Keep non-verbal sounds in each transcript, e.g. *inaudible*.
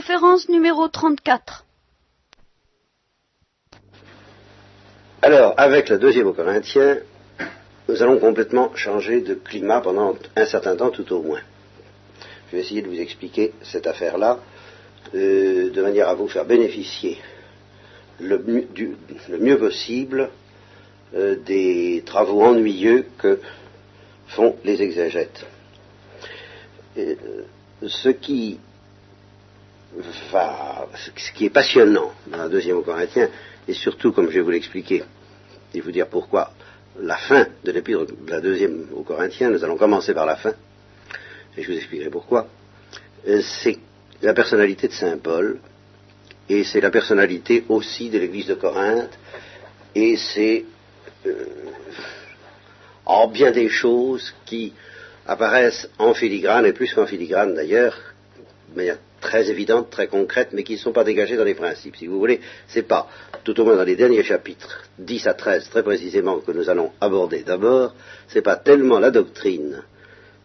conférence numéro 34. Alors, avec le deuxième au Corinthiens, nous allons complètement changer de climat pendant un certain temps tout au moins. Je vais essayer de vous expliquer cette affaire-là euh, de manière à vous faire bénéficier le, mieux- du- le mieux possible euh, des travaux ennuyeux que font les exégètes. Euh, ce qui ce qui est passionnant dans la deuxième au Corinthiens, et surtout, comme je vais vous l'expliquer, et vous dire pourquoi, la fin de l'épître de la deuxième au Corinthiens, nous allons commencer par la fin, et je vous expliquerai pourquoi, euh, c'est la personnalité de Saint Paul, et c'est la personnalité aussi de l'église de Corinthe, et c'est euh, en bien des choses qui apparaissent en filigrane, et plus qu'en filigrane d'ailleurs, de manière très évidente, très concrète, mais qui ne sont pas dégagées dans les principes. Si vous voulez, c'est pas, tout au moins dans les derniers chapitres, 10 à 13 très précisément, que nous allons aborder d'abord, c'est pas tellement la doctrine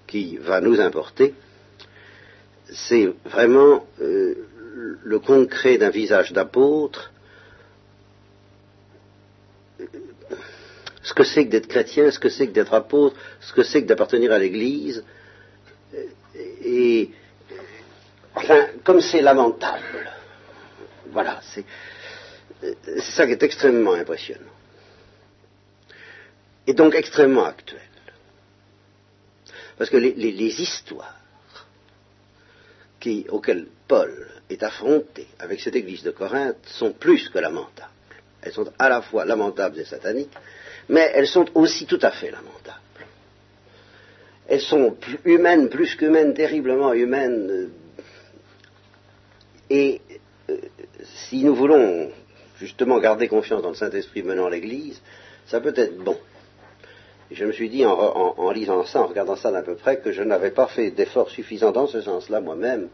qui va nous importer, c'est vraiment euh, le concret d'un visage d'apôtre, ce que c'est que d'être chrétien, ce que c'est que d'être apôtre, ce que c'est que d'appartenir à l'Église, et enfin, comme c'est lamentable. Voilà, c'est c'est ça qui est extrêmement impressionnant. Et donc extrêmement actuel. Parce que les, histoires auxquelles Paul est affronté avec cette église de Corinthe sont plus que lamentables. Elles sont à la fois lamentables et sataniques, mais elles sont aussi tout à fait lamentables. Elles sont humaines, plus qu'humaines, terriblement humaines. Et euh, si nous voulons justement garder confiance dans le Saint-Esprit menant l'Église, ça peut être bon. Je me suis dit, en, lisant ça, en regardant ça d'un peu près, que je n'avais pas fait d'efforts suffisants dans ce sens-là moi-même,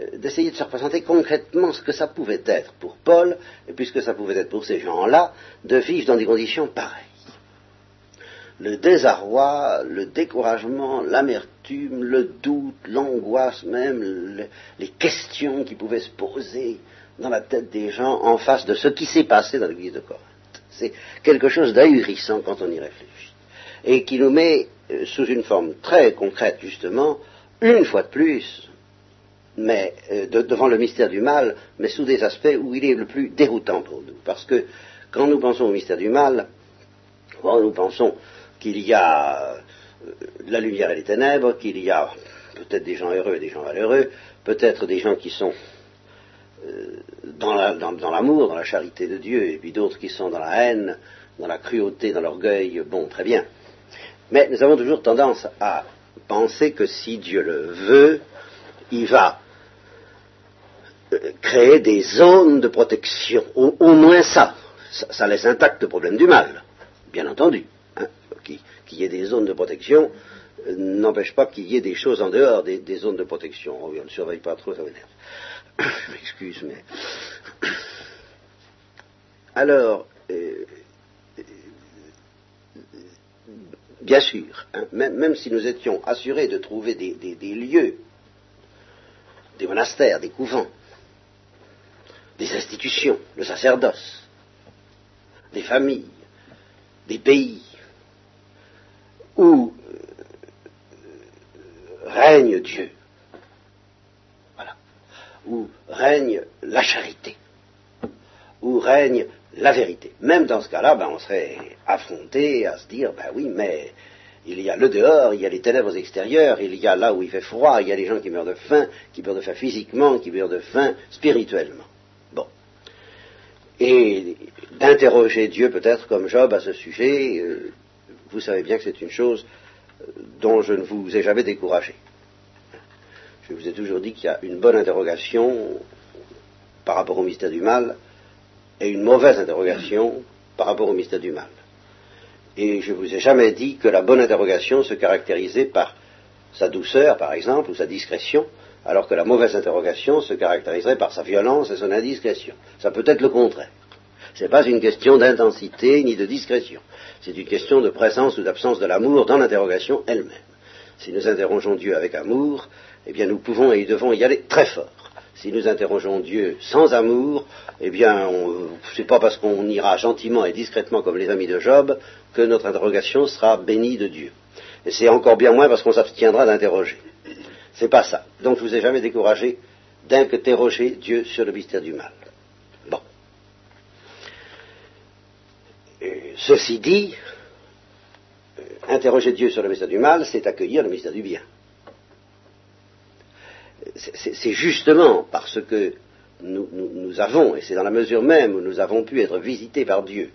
euh, d'essayer de se représenter concrètement ce que ça pouvait être pour Paul, et puis ce que ça pouvait être pour ces gens-là, de vivre dans des conditions pareilles. Le désarroi, le découragement, l'amertume, le doute, l'angoisse même, le- les questions qui pouvaient se poser dans la tête des gens en face de ce qui s'est passé dans l'église de Corinthe. C'est quelque chose d'ahurissant quand on y réfléchit. Et qui nous met euh, sous une forme très concrète, justement, une fois de plus, mais euh, de- devant le mystère du mal, mais sous des aspects où il est le plus déroutant pour nous. Parce que quand nous pensons au mystère du mal, nous pensons qu'il y a la lumière et les ténèbres, qu'il y a peut-être des gens heureux et des gens malheureux, peut-être des gens qui sont euh, dans la- dans- dans l'amour, dans, la charité de Dieu, et puis d'autres qui sont dans la haine, dans la cruauté, dans l'orgueil, bon, très bien. Mais nous avons toujours tendance à penser que si Dieu le veut, il va euh, créer des zones de protection, au, moins ça. ça laisse intact le problème du mal, bien entendu. Qu'il y ait des zones de protection euh, n'empêche pas qu'il y ait des choses en dehors des, zones de protection. On ne surveille pas trop, ça m'énerve. Je *coughs* m'excuse, mais... *coughs* Alors, euh, bien sûr, hein, même, si nous étions assurés de trouver des lieux, des monastères, des couvents, des institutions, le sacerdoce, des familles, des pays, où euh, règne Dieu, voilà, où règne la charité, où règne la vérité. Même dans ce cas-là, ben, on serait affronté à se dire, ben oui, mais il y a le dehors, il y a les ténèbres extérieures, il y a là où il fait froid, il y a les gens qui meurent de faim, qui meurent de faim physiquement, qui meurent de faim spirituellement. Bon. Et d'interroger Dieu peut-être comme Job à ce sujet, euh, vous savez bien que c'est une chose euh, dont je ne vous ai jamais découragé. Je vous ai toujours dit qu'il y a une bonne interrogation par rapport au mystère du mal et une mauvaise interrogation par rapport au mystère du mal. Et je vous ai jamais dit que la bonne interrogation se caractérisait par sa douceur, par exemple, ou sa discrétion, alors que la mauvaise interrogation se caractériserait par sa violence et son indiscrétion. Ça peut être le contraire. Ce n'est pas une question d'intensité ni de discrétion. C'est une question de présence ou d'absence de l'amour dans l'interrogation elle-même. Si nous interrogeons Dieu avec amour, eh bien nous pouvons et devons y aller très fort. si nous interrogeons Dieu sans amour, eh bien, ce n'est pas parce qu'on ira gentiment et discrètement comme les amis de Job que notre interrogation sera bénie de Dieu. Et c'est encore bien moins parce qu'on s'abstiendra d'interroger. C'est pas ça. Donc je vous ai jamais découragé d'interroger Dieu sur le mystère du mal. Bon. Ceci dit, euh, interroger Dieu sur le mystère du mal, c'est accueillir le mystère du bien. C'est justement parce que nous, avons, et c'est dans la mesure même où nous avons pu être visités par Dieu,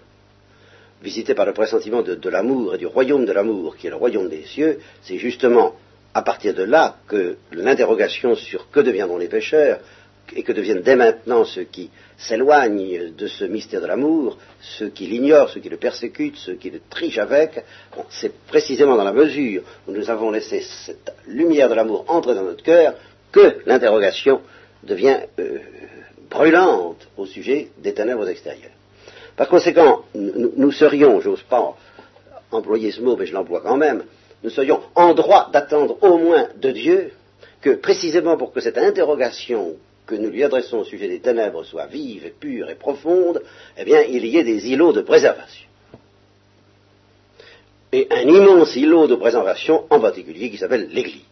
visités par le pressentiment de l'amour et du royaume de l'amour, qui est le royaume des cieux, c'est justement à partir de là que l'interrogation sur que deviendront les pécheurs et que deviennent dès maintenant ceux qui s'éloignent de ce mystère de l'amour, ceux qui l'ignorent, ceux qui le persécutent, ceux qui le trichent avec, c'est précisément dans la mesure où nous avons laissé cette lumière de l'amour entrer dans notre cœur que l'interrogation devient euh, brûlante au sujet des ténèbres extérieures. Par conséquent, nous, nous serions, j'ose pas employer ce mot, mais je l'emploie quand même, nous soyons en droit d'attendre au moins de Dieu que, précisément pour que cette interrogation que nous lui adressons au sujet des ténèbres soit vive pure et profonde, eh bien, il y ait des îlots de préservation. Et un immense îlot de préservation en particulier qui s'appelle l'Église.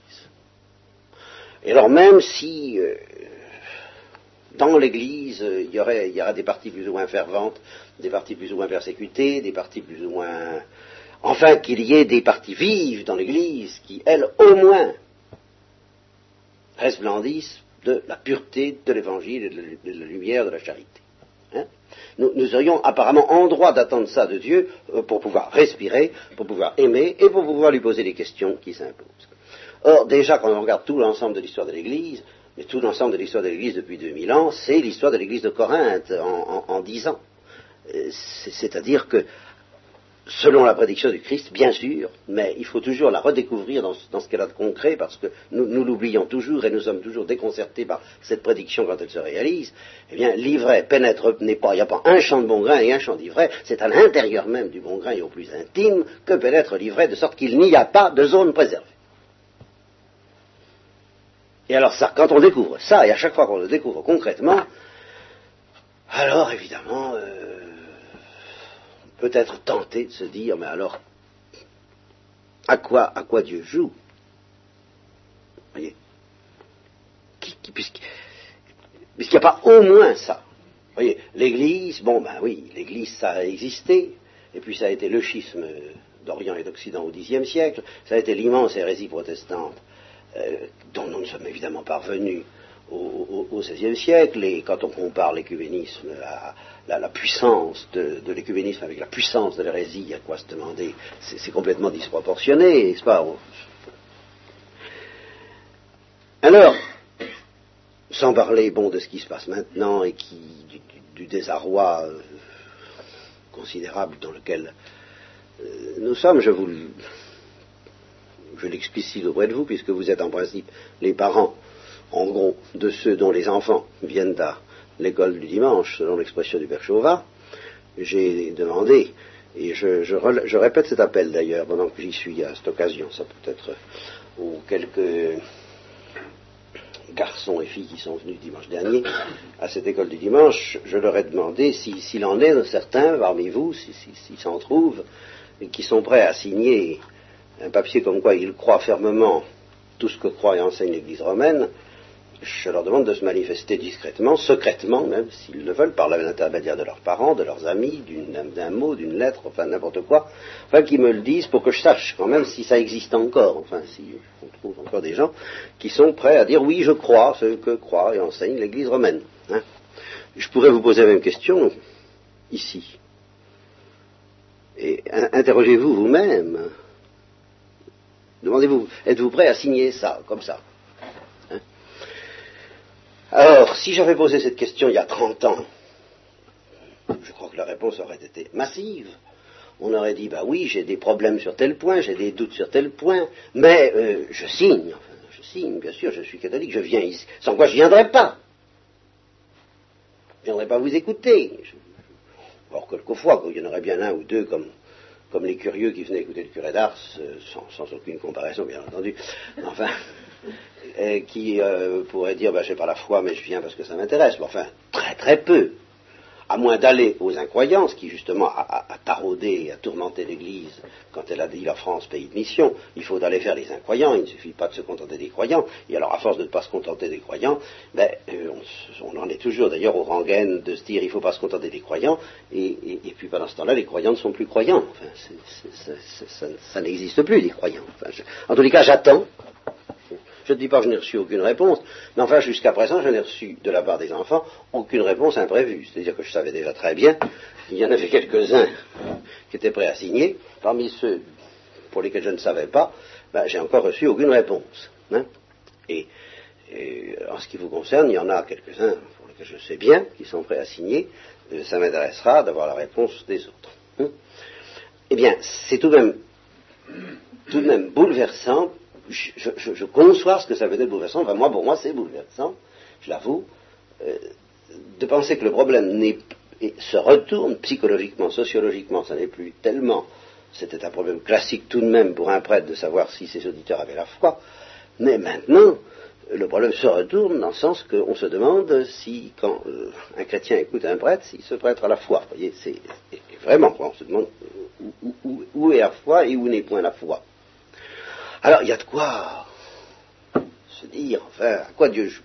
Et alors même si euh, dans l'Église il y, il y aura des parties plus ou moins ferventes, des parties plus ou moins persécutées, des parties plus ou moins enfin qu'il y ait des parties vives dans l'Église qui, elles, au moins, resplendissent de la pureté de l'Évangile et de la, lumière de la charité. Hein. nous, nous, aurions apparemment en droit d'attendre ça de Dieu euh, pour pouvoir respirer, pour pouvoir aimer et pour pouvoir lui poser les questions qui s'imposent. Or, déjà, quand on regarde tout l'ensemble de l'histoire de l'Église, mais tout l'ensemble de l'histoire de l'Église depuis 2000 ans, c'est l'histoire de l'Église de Corinthe en, en, en 10 ans. Euh, c'est-à-dire que selon la prédiction du Christ, bien sûr, mais il faut toujours la redécouvrir dans, ce qu'elle a de concret, parce que nous, l'oublions toujours et nous sommes toujours déconcertés par cette prédiction quand elle se réalise. Eh bien, l'ivraie pénètre, n'est pas, il n'y a pas un champ de bon grain et un champ d'ivraie, c'est à l'intérieur même du bon grain et au plus intime que pénètre l'ivraie, de sorte qu'il n'y a pas de zone préservée. Et alors ça, quand on découvre ça, et à chaque fois qu'on le découvre concrètement, alors évidemment, euh, peut être tenté de se dire, mais alors, à quoi, à quoi Dieu joue? Voyez? Puisqu'il n'y a pas au moins ça. voyez, l'Église, bon ben oui, l'Église ça a existé, et puis ça a été le schisme d'Orient et d'Occident au Xe siècle, ça a été l'immense hérésie protestante, euh, dont nous ne sommes évidemment parvenus au, XVIe siècle, et quand on compare l'écuménisme à la, puissance de, l'écuménisme avec la puissance de l'hérésie, il y a quoi se demander, c'est complètement disproportionné, n'est-ce pas? Alors, sans parler bon de ce qui se passe maintenant et qui du, désarroi euh, considérable dans lequel euh, nous sommes, je vous je l'explicite auprès de vous, puisque vous êtes en principe les parents en gros, de ceux dont les enfants viennent à l'école du dimanche, selon l'expression du Père Chauvin, j'ai demandé, et je, répète cet appel d'ailleurs, pendant que j'y suis à cette occasion, ça peut être aux quelques garçons et filles qui sont venus dimanche dernier à cette école du dimanche, je leur ai demandé s'il en est certains parmi vous, s'ils s'en trouvent, et qui sont prêts à signer un papier comme quoi ils croient fermement tout ce que croit et enseigne l'Église romaine, je leur demande de se manifester discrètement, secrètement même, s'ils le veulent, par l'intermédiaire de leurs parents, de leurs amis, d'un mot, d'une lettre, enfin n'importe quoi, enfin qu'ils me le disent pour que je sache quand même si ça existe encore, enfin si on trouve encore des gens qui sont prêts à dire oui je crois ce que croit et enseigne l'Église romaine. Hein. Je pourrais vous poser la même question ici. Et interrogez-vous vous-même. Demandez-vous, êtes-vous prêt à signer ça, comme ça? Alors, si j'avais posé cette question il y a 30 ans, je crois que la réponse aurait été massive. On aurait dit, bah oui, j'ai des problèmes sur tel point, j'ai des doutes sur tel point, mais euh, je signe, je signe, bien sûr, je suis catholique, je viens ici, sans quoi je ne viendrai pas. Je ne viendrai pas vous écouter. Alors, quelquefois, il y en aurait bien un ou deux comme, comme les curieux qui venaient écouter le curé d'Ars, euh, sans, sans, aucune comparaison, bien entendu. Enfin, qui euh, pourrait dire, ben, j'ai pas la foi, mais je viens parce que ça m'intéresse. Mais enfin, très très peu. À moins d'aller aux incroyances, qui justement a, taraudé et a tourmenté l'Église quand elle a dit la France pays de mission, il faut aller faire les incroyants, il ne suffit pas de se contenter des croyants, et alors à force de ne pas se contenter des croyants, ben, euh, on, en est toujours. D'ailleurs au rengaine de se dire il ne faut pas se contenter des croyants, et, puis pendant ce temps-là, les croyants ne sont plus croyants, enfin, ça, n'existe plus, les croyants. en tous les cas, j'attends je ne dis pas que je n'ai reçu aucune réponse, mais enfin jusqu'à présent, je n'ai reçu de la part des enfants aucune réponse imprévue. C'est-à-dire que je savais déjà très bien qu'il y en avait quelques-uns qui étaient prêts à signer. Parmi ceux pour lesquels je ne savais pas, ben, j'ai encore reçu aucune réponse. Hein. Et, en ce qui vous concerne, il y en a quelques-uns pour lesquels je sais bien qui sont prêts à signer. Euh, ça m'intéressera d'avoir la réponse des autres. Hein. Eh bien, c'est tout de même tout de même bouleversant je, conçois ce que ça veut dire bouleversant. Moi, pour moi, c'est bouleversant, je l'avoue, euh, de penser que le problème se retourne psychologiquement, sociologiquement, ça n'est plus tellement. C'était un problème classique tout de même pour un prêtre de savoir si ses auditeurs avaient la foi. Mais maintenant, le problème se retourne dans le sens qu'on se demande si, quand euh, un chrétien écoute un prêtre, si ce prêtre a la foi. Vous voyez, c'est vraiment, on se demande où est la foi et où n'est point la foi. Alors, il y a de quoi se dire, enfin, à quoi Dieu joue.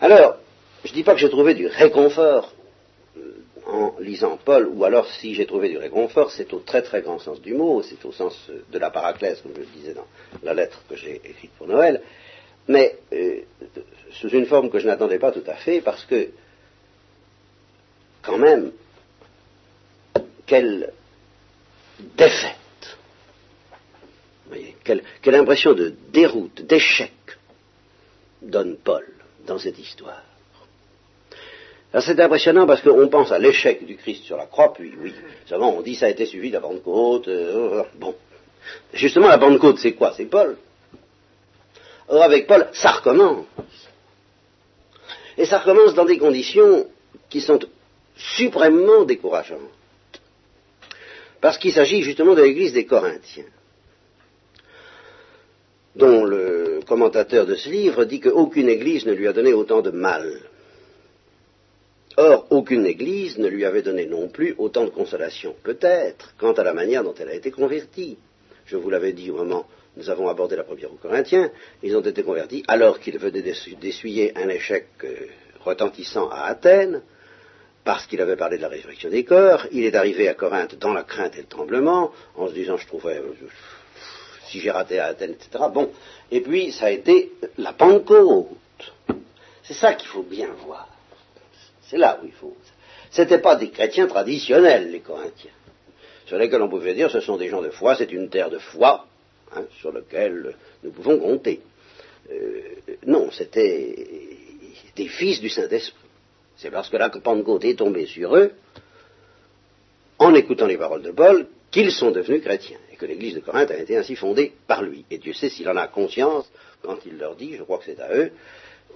Alors, je ne dis pas que j'ai trouvé du réconfort euh, en lisant Paul, ou alors si j'ai trouvé du réconfort, c'est au très très grand sens du mot, c'est au sens euh, de la paraclèse, comme je le disais dans la lettre que j'ai écrite pour Noël, mais euh, sous une forme que je n'attendais pas tout à fait, parce que, quand même, quel défait quelle, impression de déroute, d'échec donne Paul dans cette histoire. c'est impressionnant parce qu'on pense à l'échec du Christ sur la croix, puis oui, seulement on dit ça a été suivi de la Pentecôte, euh, bon. Justement, la Pentecôte, c'est quoi? C'est Paul. Or, avec Paul, ça recommence. Et ça recommence dans des conditions qui sont suprêmement décourageantes. Parce qu'il s'agit justement de l'église des Corinthiens dont le commentateur de ce livre dit qu'aucune Église ne lui a donné autant de mal. Or, aucune Église ne lui avait donné non plus autant de consolation, peut-être, quant à la manière dont elle a été convertie. Je vous l'avais dit au moment où nous avons abordé la première aux Corinthiens, ils ont été convertis alors qu'ils venaient d'essuyer un échec euh, retentissant à Athènes, parce qu'il avait parlé de la résurrection des corps, il est arrivé à Corinthe dans la crainte et le tremblement, en se disant, je trouverais, si j'ai raté à Athènes, etc. Bon, et puis ça a été la Pentecôte. C'est ça qu'il faut bien voir. C'est là où il faut. Ce n'étaient pas des chrétiens traditionnels, les Corinthiens, sur lesquels on pouvait dire ce sont des gens de foi, c'est une terre de foi hein, sur laquelle nous pouvons compter. Euh, non, c'était des fils du Saint-Esprit. C'est parce que la Pentecôte est tombée sur eux, en écoutant les paroles de Paul, qu'ils sont devenus chrétiens que l'église de Corinthe a été ainsi fondée par lui. Et Dieu sait s'il en a conscience quand il leur dit, je crois que c'est à eux,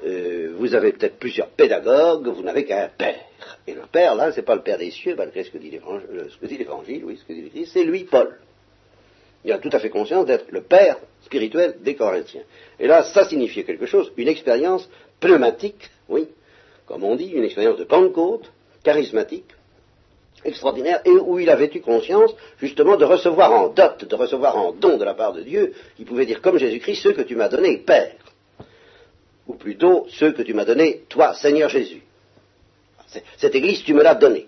euh, vous avez peut-être plusieurs pédagogues, vous n'avez qu'un père. Et le père, là, c'est pas le père des cieux, malgré ce que dit l'évangile, oui, ce que dit l'Église, c'est lui, Paul. Il a tout à fait conscience d'être le père spirituel des Corinthiens. Et là, ça signifiait quelque chose, une expérience pneumatique, oui, comme on dit, une expérience de Pentecôte, charismatique, extraordinaire et où il avait eu conscience justement de recevoir en dot, de recevoir en don de la part de Dieu, il pouvait dire comme Jésus-Christ, ceux que tu m'as donnés, Père, ou plutôt ceux que tu m'as donnés, toi, Seigneur Jésus. Cette Église, tu me l'as donnée.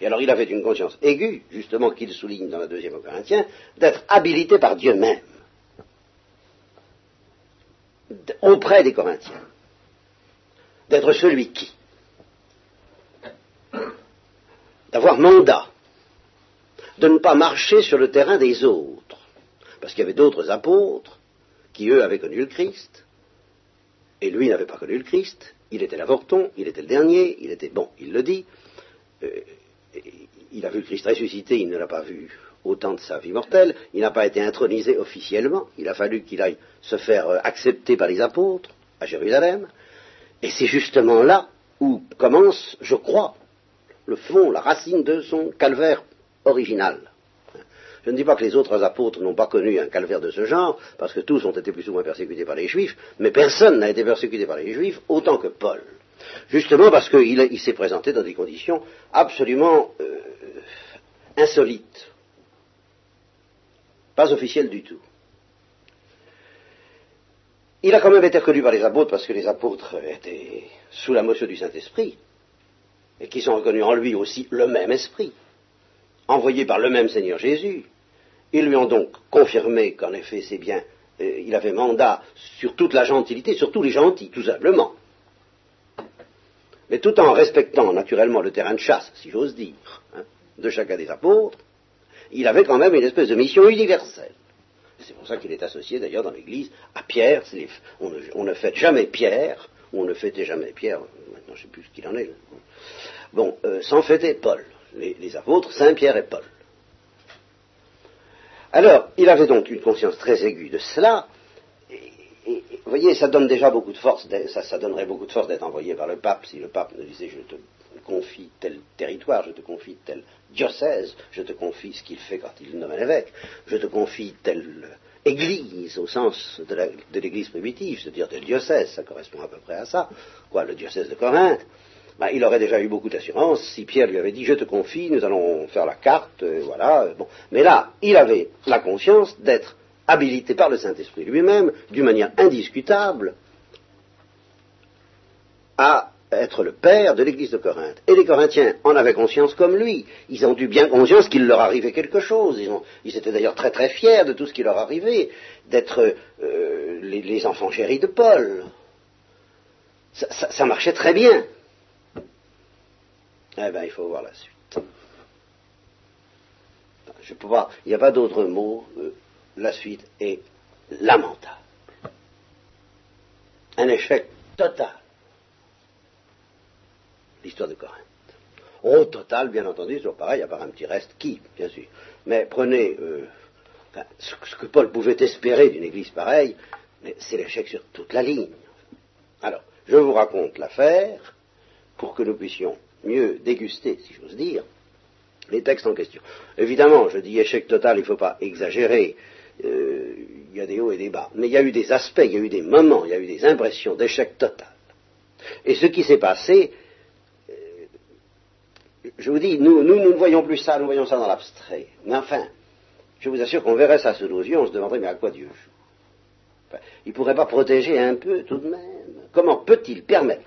Et alors il avait une conscience aiguë, justement qu'il souligne dans la deuxième au Corinthiens, d'être habilité par Dieu même auprès des Corinthiens, d'être celui qui, d'avoir mandat, de ne pas marcher sur le terrain des autres, parce qu'il y avait d'autres apôtres qui, eux, avaient connu le Christ, et lui n'avait pas connu le Christ, il était l'avorton, il était le dernier, il était, bon, il le dit, euh, il a vu le Christ ressuscité, il ne l'a pas vu au temps de sa vie mortelle, il n'a pas été intronisé officiellement, il a fallu qu'il aille se faire euh, accepter par les apôtres à Jérusalem, et c'est justement là où commence, je crois, le fond, la racine de son calvaire original. Je ne dis pas que les autres apôtres n'ont pas connu un calvaire de ce genre, parce que tous ont été plus ou moins persécutés par les Juifs, mais personne n'a été persécuté par les Juifs autant que Paul. Justement parce qu'il s'est présenté dans des conditions absolument euh, insolites, pas officielles du tout. Il a quand même été reconnu par les apôtres parce que les apôtres étaient sous la motion du Saint-Esprit et qui sont reconnus en lui aussi le même esprit, envoyé par le même Seigneur Jésus. Ils lui ont donc confirmé qu'en effet c'est bien, euh, il avait mandat sur toute la gentilité, sur tous les gentils, tout simplement. Mais tout en respectant naturellement le terrain de chasse, si j'ose dire, hein, de chacun des apôtres, il avait quand même une espèce de mission universelle. C'est pour ça qu'il est associé d'ailleurs dans l'Église à Pierre. on, ne, fête jamais Pierre, ou on ne fêtait jamais Pierre, maintenant je ne sais plus ce qu'il en est. Bon, euh, sans fêter Paul, les, apôtres, Saint Pierre et Paul. Alors, il avait donc une conscience très aiguë de cela, et, vous voyez, ça donne déjà beaucoup de force, ça, donnerait beaucoup de force d'être envoyé par le pape si le pape nous disait je te confie tel territoire, je te confie tel diocèse, je te confie ce qu'il fait quand il nomme un évêque, je te confie telle église au sens de l'église primitive, c'est-à-dire tel diocèse, ça correspond à peu près à ça, quoi, le diocèse de Corinthe? Ben, il aurait déjà eu beaucoup d'assurance si Pierre lui avait dit je te confie, nous allons faire la carte, voilà. Bon. Mais là, il avait la conscience d'être habilité par le Saint-Esprit lui-même, d'une manière indiscutable, à être le père de l'église de Corinthe. Et les Corinthiens en avaient conscience comme lui. Ils ont eu bien conscience qu'il leur arrivait quelque chose. Ils, étaient d'ailleurs très très fiers de tout ce qui leur arrivait, d'être euh, les, enfants chéris de Paul. Ça, marchait très bien. Eh bien, il faut voir la suite. Je peux pas, il n'y a pas d'autre mot. Euh, la suite est lamentable. Un échec total l'histoire de Corinthe. Au total, bien entendu, c'est pareil, à part un petit reste qui, bien sûr. Mais prenez euh, ce, que Paul pouvait espérer d'une église pareille, mais c'est l'échec sur toute la ligne. Alors, je vous raconte l'affaire pour que nous puissions mieux déguster, si j'ose dire, les textes en question. Évidemment, je dis échec total, il ne faut pas exagérer. Euh, il y a des hauts et des bas. Mais il y a eu des aspects, il y a eu des moments, il y a eu des impressions d'échec total. Et ce qui s'est passé, je vous dis, nous, nous, ne voyons plus ça, nous voyons ça dans l'abstrait. Mais enfin, je vous assure qu'on verrait ça sous nos yeux, on se demanderait, mais à quoi Dieu joue? Il ne pourrait pas protéger un peu tout de même Comment peut-il permettre?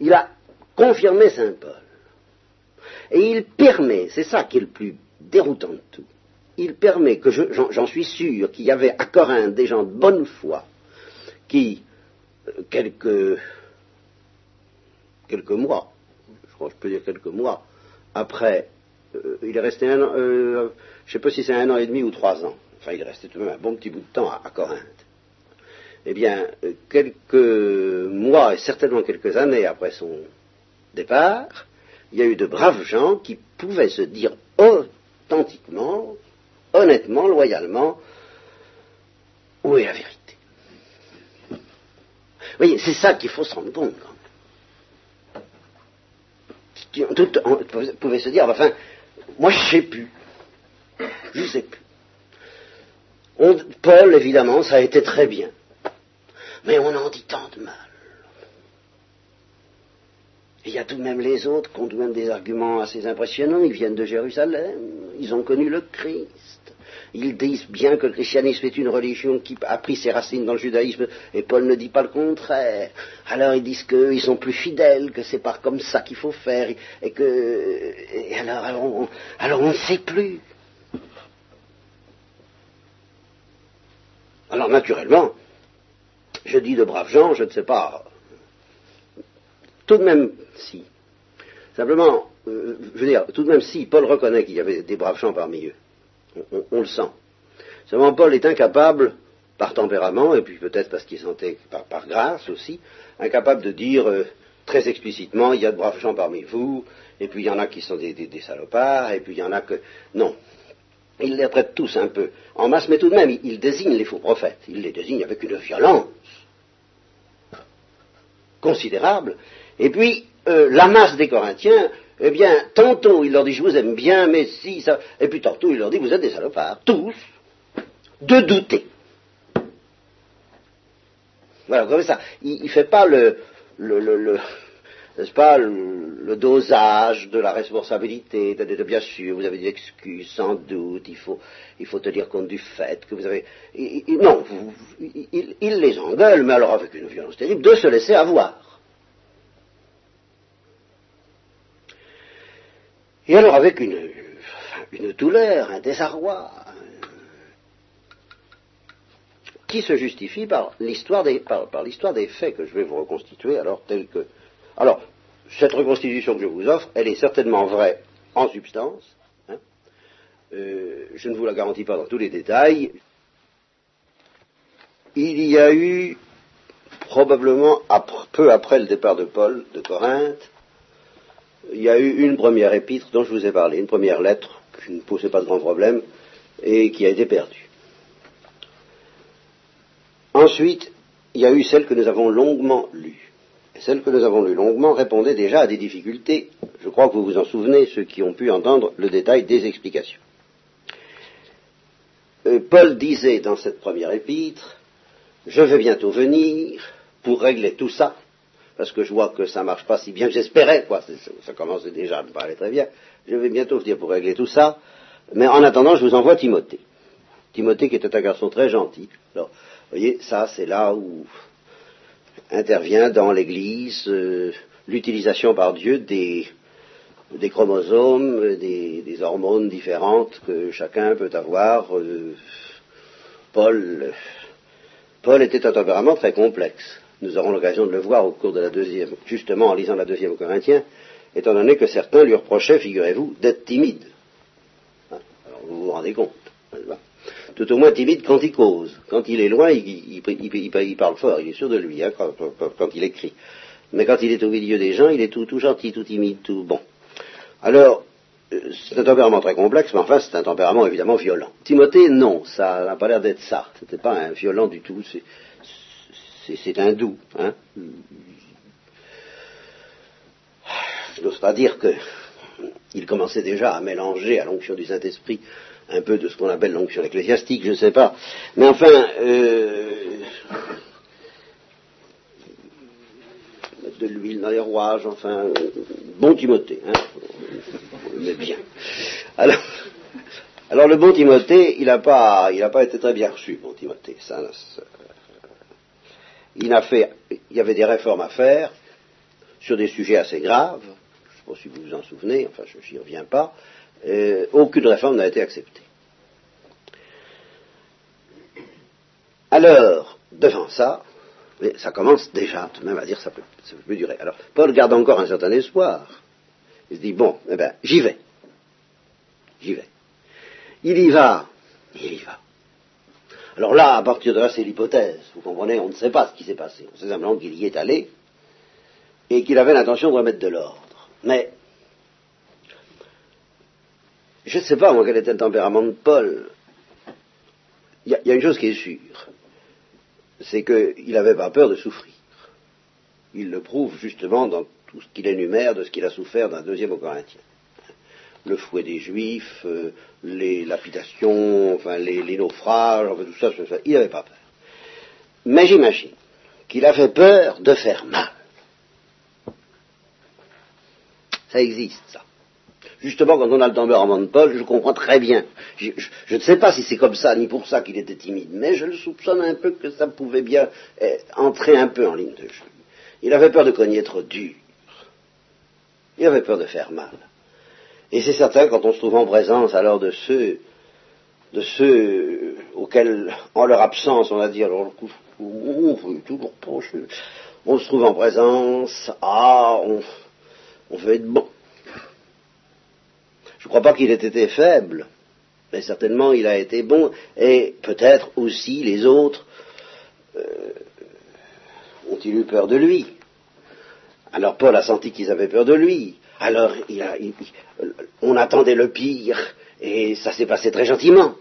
Il a confirmé Saint Paul. Et il permet, c'est ça qui est le plus déroutant de tout, il permet que j'en suis sûr qu'il y avait à Corinthe des gens de bonne foi qui, euh, quelques, quelques mois, je peux dire quelques mois, après, euh, il est resté un an, euh, je ne sais pas si c'est un an et demi ou trois ans, enfin il est resté tout de même un bon petit bout de temps à, Corinthe. Eh bien, euh, quelques mois et certainement quelques années après son départ, il y a eu de braves gens qui pouvaient se dire authentiquement, honnêtement, loyalement, où est la vérité? Vous voyez, c'est ça qu'il faut se rendre compte on pouvait se dire, enfin, moi je sais plus. Je sais plus. Paul, évidemment, ça a été très bien. Mais on en dit tant de mal. Il y a tout de même les autres qui ont tout de même des arguments assez impressionnants. Ils viennent de Jérusalem. Ils ont connu le Christ. Ils disent bien que le christianisme est une religion qui a pris ses racines dans le judaïsme, et Paul ne dit pas le contraire. Alors ils disent qu'ils sont plus fidèles, que c'est pas comme ça qu'il faut faire, et que alors, alors, on, ne sait plus. Alors naturellement, je dis de braves gens, je ne sais pas. Tout de même, si. Simplement, euh, je veux dire, tout de même, si Paul reconnaît qu'il y avait des braves gens parmi eux, on, le sent. Seulement, Paul est incapable, par tempérament, et puis peut-être parce qu'il sentait par, grâce aussi, incapable de dire euh, très explicitement, il y a de braves gens parmi vous, et puis il y en a qui sont des, salopards, et puis il y en a que... Non. Il les traite tous un peu en masse, mais tout de même, il, désigne les faux prophètes. Il les désigne avec une violence considérable. Et puis, euh, la masse des Corinthiens eh bien, tantôt il leur dit je vous aime bien, mais si, ça... et puis tantôt il leur dit vous êtes des salopards, tous, de douter. Voilà, comme ça. Il ne fait pas le, le, le, n'est-ce pas, le, dosage de la responsabilité, de, bien sûr, vous avez des excuses, sans doute, il faut, il faut tenir compte du fait que vous avez... non, il, il, les engueule, mais alors avec une violence terrible, de se laisser avoir. Et alors avec une, douleur, un désarroi, qui se justifie par l'histoire des, par, l'histoire des faits que je vais vous reconstituer, alors tel que. Alors, cette reconstitution que je vous offre, elle est certainement vraie en substance. Hein. Euh, je ne vous la garantis pas dans tous les détails. Il y a eu, probablement peu après le départ de Paul de Corinthe, il y a eu une première épître dont je vous ai parlé, une première lettre qui ne posait pas de grand problème et qui a été perdue. Ensuite, il y a eu celle que nous avons longuement lue. Et celle que nous avons lue longuement répondait déjà à des difficultés. Je crois que vous vous en souvenez, ceux qui ont pu entendre le détail des explications. Euh, Paul disait dans cette première épître, je vais bientôt venir pour régler tout ça parce que je vois que ça marche pas si bien que j'espérais, quoi. Ça commençait déjà à me parler très bien. Je vais bientôt venir pour régler tout ça. Mais en attendant, je vous envoie Timothée. Timothée qui était un garçon très gentil. Alors, vous voyez, ça c'est là où intervient dans l'Église euh, l'utilisation par Dieu des, chromosomes, des, des, hormones différentes que chacun peut avoir. Euh, Paul, Paul était un tempérament très complexe. Nous aurons l'occasion de le voir au cours de la deuxième, justement en lisant la deuxième aux Corinthiens, étant donné que certains lui reprochaient, figurez-vous, d'être timide. Hein, alors vous vous rendez compte. Tout au moins timide quand il cause. Quand il est loin, il, parle fort, il est sûr de lui, hein, quand, il écrit. Mais quand il est au milieu des gens, il est tout, gentil, tout timide, tout bon. Alors, euh, c'est un tempérament très complexe, mais enfin, c'est un tempérament évidemment violent. Timothée, non, ça n'a pas l'air d'être ça. C'était pas un violent du tout c'est un doux. Hein. Je n'ose pas dire qu'il commençait déjà à mélanger à l'onction du Saint-Esprit un peu de ce qu'on appelle l'onction ecclésiastique, je ne sais pas. Mais enfin, euh, de l'huile dans les rouages, enfin, bon Timothée, hein, mais bien. Alors, le bon Timothée, il n'a pas, pas été très bien reçu, bon Timothée. Ça, ça, il, y avait des réformes à faire sur des sujets assez graves. Je ne sais pas si vous vous en souvenez, enfin je n'y reviens pas. Euh, aucune réforme n'a été acceptée. Alors, devant ça, ça commence déjà tout de même à dire ça peut, ça peut durer. Alors, Paul garde encore un certain espoir. Il se dit, bon, eh ben, j'y vais. J'y vais. Il y va. Il y va. Alors là, à partir de là, c'est l'hypothèse. Vous comprenez, on ne sait pas ce qui s'est passé. On sait simplement qu'il y est allé et qu'il avait l'intention de remettre de l'ordre. Mais je ne sais pas, moi, quel était le tempérament de Paul. Il y, a une chose qui est sûre, c'est qu'il n'avait pas peur de souffrir. Il le prouve justement dans tout ce qu'il énumère de ce qu'il a souffert d'un deuxième au Corinthiens le fouet des Juifs, euh, les lapidations, enfin les, naufrages, enfin tout ça, il n'avait pas peur. Mais j'imagine qu'il avait peur de faire mal. Ça existe, ça. Justement, quand on a le tempérament de Paul, je comprends très bien. Je, ne sais pas si c'est comme ça, ni pour ça qu'il était timide, mais je le soupçonne un peu que ça pouvait bien eh, entrer un peu en ligne de jeu. Il avait peur de cogner trop dur. Il avait peur de faire mal. Et c'est certain, quand on se trouve en présence alors de ceux, de ceux auxquels, en leur absence, on va dire, alors, on veut toujours on se trouve en présence, ah, on, on veut être bon. Je ne crois pas qu'il ait été faible, mais certainement il a été bon, et peut-être aussi les autres euh, ont-ils eu peur de lui? Alors Paul a senti qu'ils avaient peur de lui. Alors, on attendait le pire, et ça s'est passé très gentiment,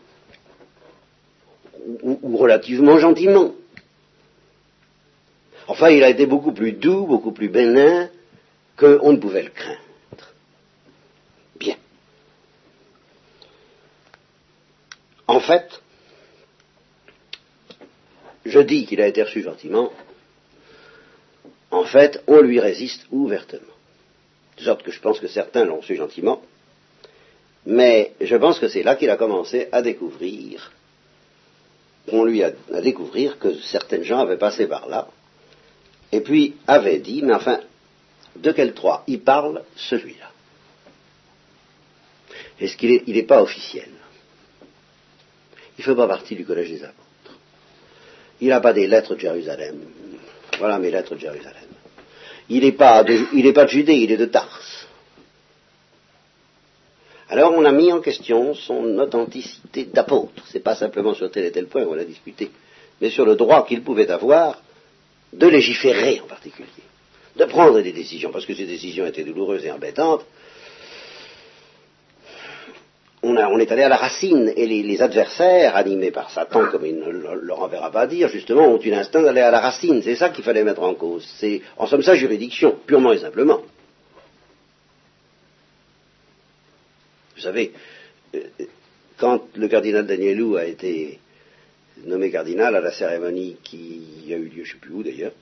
ou, ou, relativement gentiment. Enfin, il a été beaucoup plus doux, beaucoup plus bénin qu'on ne pouvait le craindre. Bien. En fait, je dis qu'il a été reçu gentiment. En fait, on lui résiste ouvertement. De sorte que je pense que certains l'ont reçu gentiment, mais je pense que c'est là qu'il a commencé à découvrir, on lui a à découvrir que certaines gens avaient passé par là, et puis avaient dit, mais enfin, de quel trois il parle celui-là Est-ce qu'il n'est pas officiel? Il ne fait pas partie du collège des apôtres. Il n'a pas des lettres de Jérusalem. Voilà mes lettres de Jérusalem. Il n'est pas, de, pas de Judée, il est de Tarse. Alors on a mis en question son authenticité d'apôtre. C'est pas simplement sur tel et tel point qu'on a discuté, mais sur le droit qu'il pouvait avoir de légiférer en particulier, de prendre des décisions, parce que ces décisions étaient douloureuses et embêtantes, on, est allé à la racine, et les, adversaires, animés par Satan, comme il ne leur enverra pas dire, justement, ont eu l'instinct d'aller à la racine. C'est ça qu'il fallait mettre en cause. C'est, en somme, sa juridiction, purement et simplement. Vous savez, euh, quand le cardinal Danielou a été nommé cardinal à la cérémonie qui a eu lieu, je ne sais plus où d'ailleurs,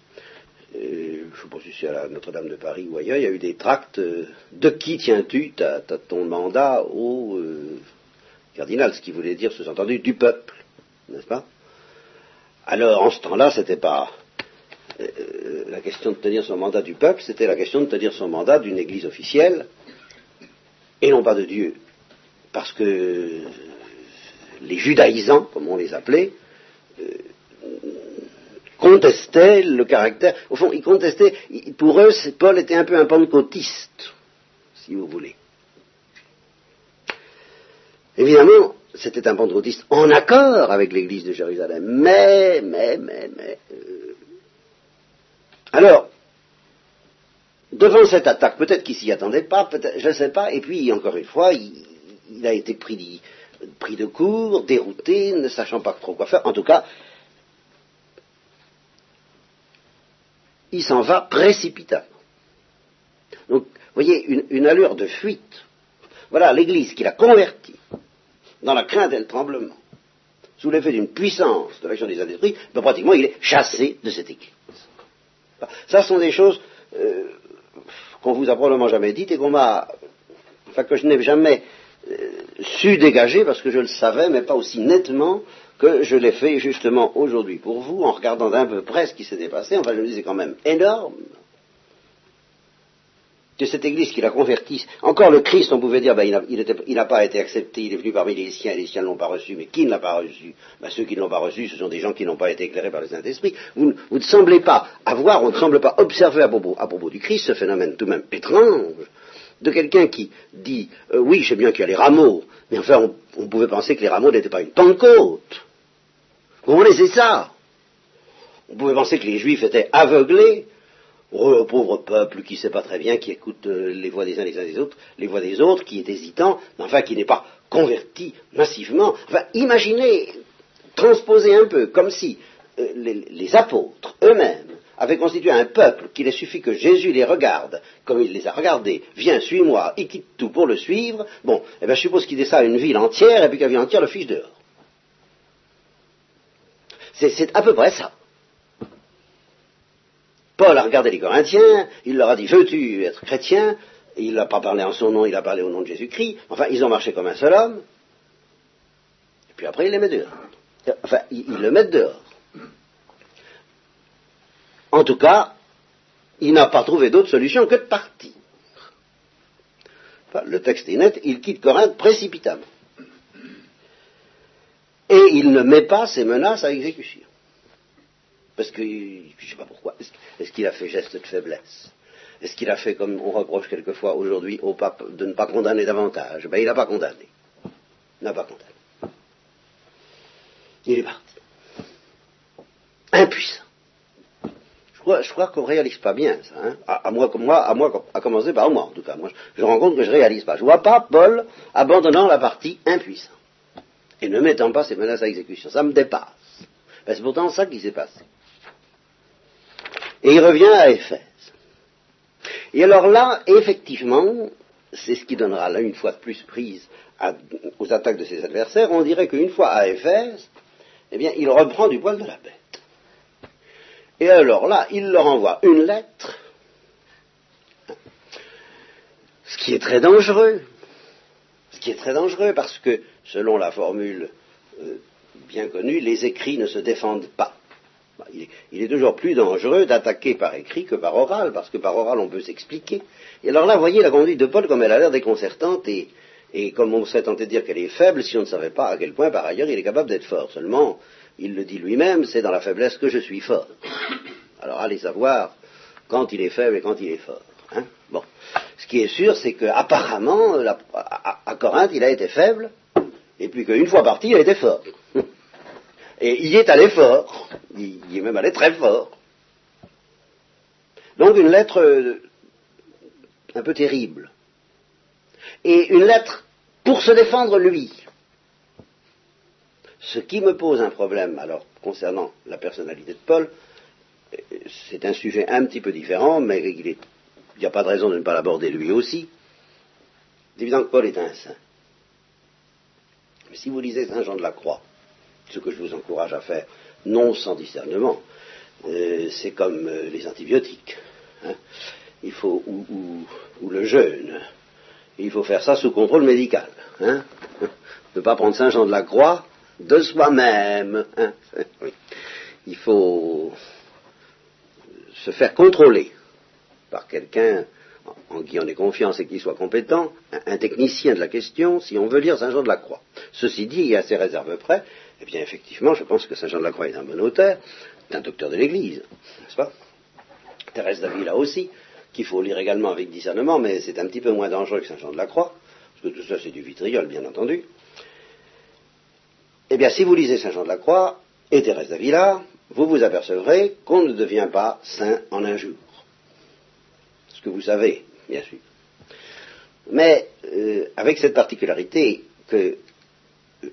ne sais à Notre-Dame de Paris ou ailleurs, il y a eu des tracts euh, de qui tiens-tu ton mandat au euh, cardinal, ce qui voulait dire, sous-entendu, du peuple, n'est-ce pas? Alors, en ce temps-là, c'était pas euh, la question de tenir son mandat du peuple, c'était la question de tenir son mandat d'une église officielle, et non pas de Dieu. Parce que les judaïsants, comme on les appelait, contestaient le caractère. Au fond, ils contestaient. Pour eux, Paul était un peu un pentecôtiste, si vous voulez. Évidemment, c'était un pentecôtiste en accord avec l'Église de Jérusalem. Mais, mais, mais, mais. Euh, alors, devant cette attaque, peut-être qu'il s'y attendait pas, je ne sais pas, et puis, encore une fois, il, a été pris de court, dérouté, ne sachant pas trop quoi faire. En tout cas, il s'en va précipitamment. Donc, vous voyez, une, allure de fuite. Voilà l'Église qui l'a converti dans la crainte et le tremblement, sous l'effet d'une puissance de l'action des esprits, ben, pratiquement il est chassé de cette Église. Ça sont des choses euh, qu'on vous a probablement jamais dites et qu'on m'a, enfin que je n'ai jamais euh, su dégager parce que je le savais, mais pas aussi nettement que je l'ai fait justement aujourd'hui pour vous, en regardant d'un peu près ce qui s'était passé. Enfin, je me disais quand même énorme que cette Église qui l'a converti, encore le Christ, on pouvait dire, ben, il n'a pas été accepté, il est venu parmi les siens, les siens ne l'ont pas reçu, mais qui ne l'a pas reçu? Ben, Ceux qui ne l'ont pas reçu, ce sont des gens qui n'ont pas été éclairés par le Saint-Esprit. Vous, ne semblez pas avoir, on ne semble pas observer à propos, du Christ ce phénomène tout de même étrange de quelqu'un qui dit, euh, oui, je bien qu'il y a les rameaux, mais enfin, on, pouvait penser que les rameaux n'étaient pas une Pentecôte. Vous comprenez, c'est ça. On pouvait penser que les Juifs étaient aveuglés. Oh, pauvre peuple qui ne sait pas très bien, qui écoute euh, les voix des uns les uns des autres, les voix des autres, qui est hésitant, mais enfin qui n'est pas converti massivement. Enfin, imaginez, transposer un peu, comme si euh, les, apôtres eux-mêmes avaient constitué un peuple qu'il suffit que Jésus les regarde, comme il les a regardés, viens, suis-moi, il quitte tout pour le suivre. Bon, eh bien, je suppose qu'il dit ça à une ville entière, et puis qu'à ville entière le fiche dehors. C'est à peu près ça. Paul a regardé les Corinthiens, il leur a dit Veux-tu être chrétien? Il n'a pas parlé en son nom, il a parlé au nom de Jésus-Christ. Enfin, ils ont marché comme un seul homme. Et puis après, il les met dehors. Enfin, ils, le mettent dehors. En tout cas, il n'a pas trouvé d'autre solution que de partir. le texte est net, il quitte Corinthe précipitamment et il ne met pas ses menaces à exécution. Parce que, je ne sais pas pourquoi, est-ce qu'il a fait geste de faiblesse? Est-ce qu'il a fait comme on reproche quelquefois aujourd'hui au pape de ne pas condamner davantage? Ben il n'a pas condamné. Il n'a pas condamné. Il est parti. Impuissant. Je crois, qu'on ne réalise pas bien ça. Hein. à, moi, à moi, à commencer par moi en tout cas. Moi, je, je rends compte que je ne réalise pas. Je ne vois pas Paul abandonnant la partie impuissant et ne mettant pas ces menaces à exécution. Ça me dépasse. Ben, c'est pourtant ça qui s'est passé. Et il revient à Éphèse. Et alors là, effectivement, c'est ce qui donnera là une fois de plus prise aux attaques de ses adversaires. On dirait qu'une fois à Éphèse, eh bien, il reprend du poil de la bête. Et alors là, il leur envoie une lettre, ce qui est très dangereux. Ce qui est très dangereux parce que, selon la formule euh, bien connue, les écrits ne se défendent pas. Bah, il est, toujours plus dangereux d'attaquer par écrit que par oral, parce que par oral on peut s'expliquer. Et alors là, voyez la conduite de Paul comme elle a l'air déconcertante et, et comme on serait tenté de dire qu'elle est faible si on ne savait pas à quel point par ailleurs il est capable d'être fort. Seulement, il le dit lui-même, c'est dans la faiblesse que je suis fort. Alors allez savoir quand il est faible et quand il est fort. Hein. bon. Ce qui est sûr, c'est qu'apparemment, à, à Corinthe, il a été faible, et puis qu'une fois parti, il a été fort. Et il est allé fort, il est même allé très fort. Donc une lettre euh, un peu terrible. Et une lettre pour se défendre lui. Ce qui me pose un problème, alors, concernant la personnalité de Paul, c'est un sujet un petit peu différent, mais il n'y a pas de raison de ne pas l'aborder lui aussi. C'est évident que Paul est un saint. Mais si vous lisez Saint Jean de la Croix, ce que je vous encourage à faire, non sans discernement. Euh, c'est comme euh, les antibiotiques. Hein. Il faut, ou, le jeûne. Il faut faire ça sous contrôle médical. Hein. *laughs* Ne pas prendre Saint-Jean de la Croix de soi-même. Hein. Il faut se faire contrôler par quelqu'un en qui on ait confiance et qui soit compétent, un, technicien de la question, si on veut lire Saint-Jean de la Croix. Ceci dit, à ses réserves près, eh bien, effectivement, je pense que Saint Jean de la Croix est un bon auteur, un docteur de l'Église, n'est-ce pas? Thérèse d'Avila aussi, qu'il faut lire également avec discernement, mais c'est un petit peu moins dangereux que Saint Jean de la Croix, parce que tout ça c'est du vitriol, bien entendu. Eh bien, si vous lisez Saint Jean de la Croix et Thérèse d'Avila, vous vous apercevrez qu'on ne devient pas saint en un jour. Ce que vous savez, bien sûr. Mais euh, avec cette particularité que euh,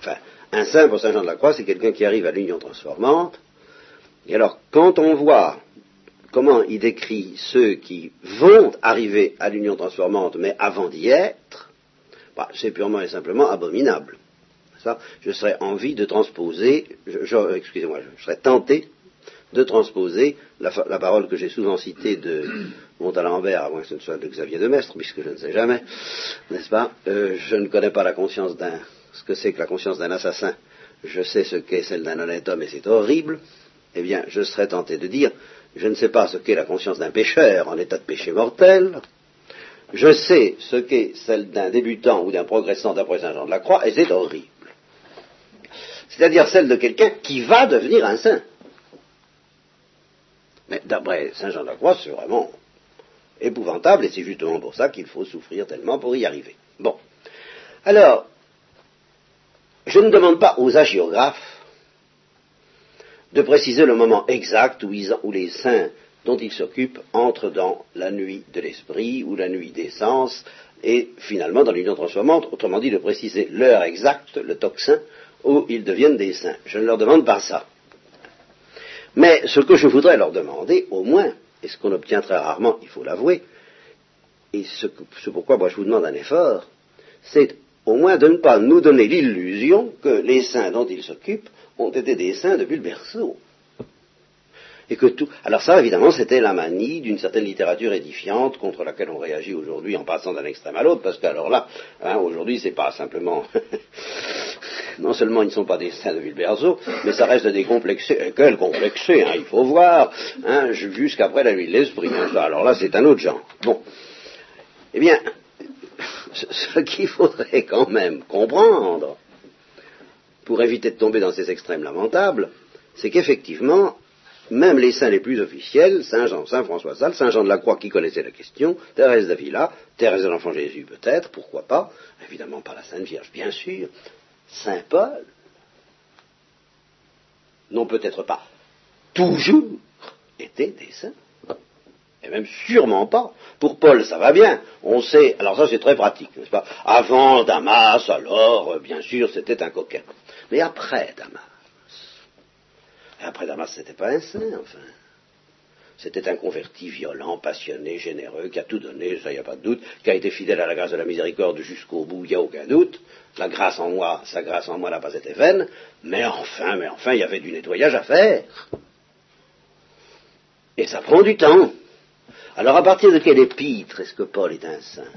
Enfin, un saint pour Saint Jean de la Croix, c'est quelqu'un qui arrive à l'union transformante. Et alors, quand on voit comment il décrit ceux qui vont arriver à l'union transformante, mais avant d'y être, bah, c'est purement et simplement abominable. Je serais envie de transposer, excusez-moi, je serais tenté de transposer la, parole que j'ai souvent citée de Montalembert, à moins que ce ne soit de Xavier de Mestre, puisque je ne sais jamais, n'est-ce pas? Euh, Je ne connais pas la conscience d'un ce que c'est que la conscience d'un assassin, je sais ce qu'est celle d'un honnête homme et c'est horrible, eh bien, je serais tenté de dire, je ne sais pas ce qu'est la conscience d'un pécheur en état de péché mortel, je sais ce qu'est celle d'un débutant ou d'un progressant d'après Saint Jean de la Croix, et c'est horrible. C'est-à-dire celle de quelqu'un qui va devenir un saint. Mais d'après Saint Jean de la Croix, c'est vraiment épouvantable, et c'est justement pour ça qu'il faut souffrir tellement pour y arriver. Bon. Alors, je ne demande pas aux agiographes de préciser le moment exact où, les saints dont ils s'occupent entrent dans la nuit de l'esprit ou la nuit des sens et finalement dans l'union transformante, autrement dit de préciser l'heure exacte, le toxin, où ils deviennent des saints. Je ne leur demande pas ça. Mais ce que je voudrais leur demander, au moins, et ce qu'on obtient très rarement, il faut l'avouer, et ce, ce pourquoi moi je vous demande un effort, c'est au moins de ne pas nous donner l'illusion que les saints dont ils s'occupent ont été des saints depuis le berceau. Et que tout. Alors ça, évidemment, c'était la manie d'une certaine littérature édifiante contre laquelle on réagit aujourd'hui en passant d'un extrême à l'autre, parce qu'alors là, hein, aujourd'hui, c'est pas simplement. *laughs* non seulement ils ne sont pas des saints le berceau, mais ça reste des complexés. Quel complexé, hein, il faut voir, hein, jusqu'après la nuit de l'esprit. Hein, alors là, c'est un autre genre. Bon. Eh bien, ce qu'il faudrait quand même comprendre, pour éviter de tomber dans ces extrêmes lamentables, c'est qu'effectivement, même les saints les plus officiels, Saint Jean, Saint François Sales, Saint Jean de la Croix qui connaissait la question, Thérèse d'Avila, Thérèse de l'Enfant Jésus peut-être, pourquoi pas, évidemment pas la Sainte Vierge, bien sûr, Saint Paul, n'ont peut-être pas toujours été des saints. Et même sûrement pas. Pour Paul, ça va bien. On sait, alors ça c'est très pratique, n'est-ce pas? Avant Damas, alors, euh, bien sûr, c'était un coquin. Mais après Damas, après Damas, c'était pas un saint, enfin. C'était un converti violent, passionné, généreux, qui a tout donné, ça, il n'y a pas de doute, qui a été fidèle à la grâce de la miséricorde jusqu'au bout, il n'y a aucun doute. La grâce en moi, sa grâce en moi n'a pas été vaine, mais enfin, mais enfin, il y avait du nettoyage à faire. Et ça prend du temps. Alors à partir de quel épître est-ce que Paul est un saint?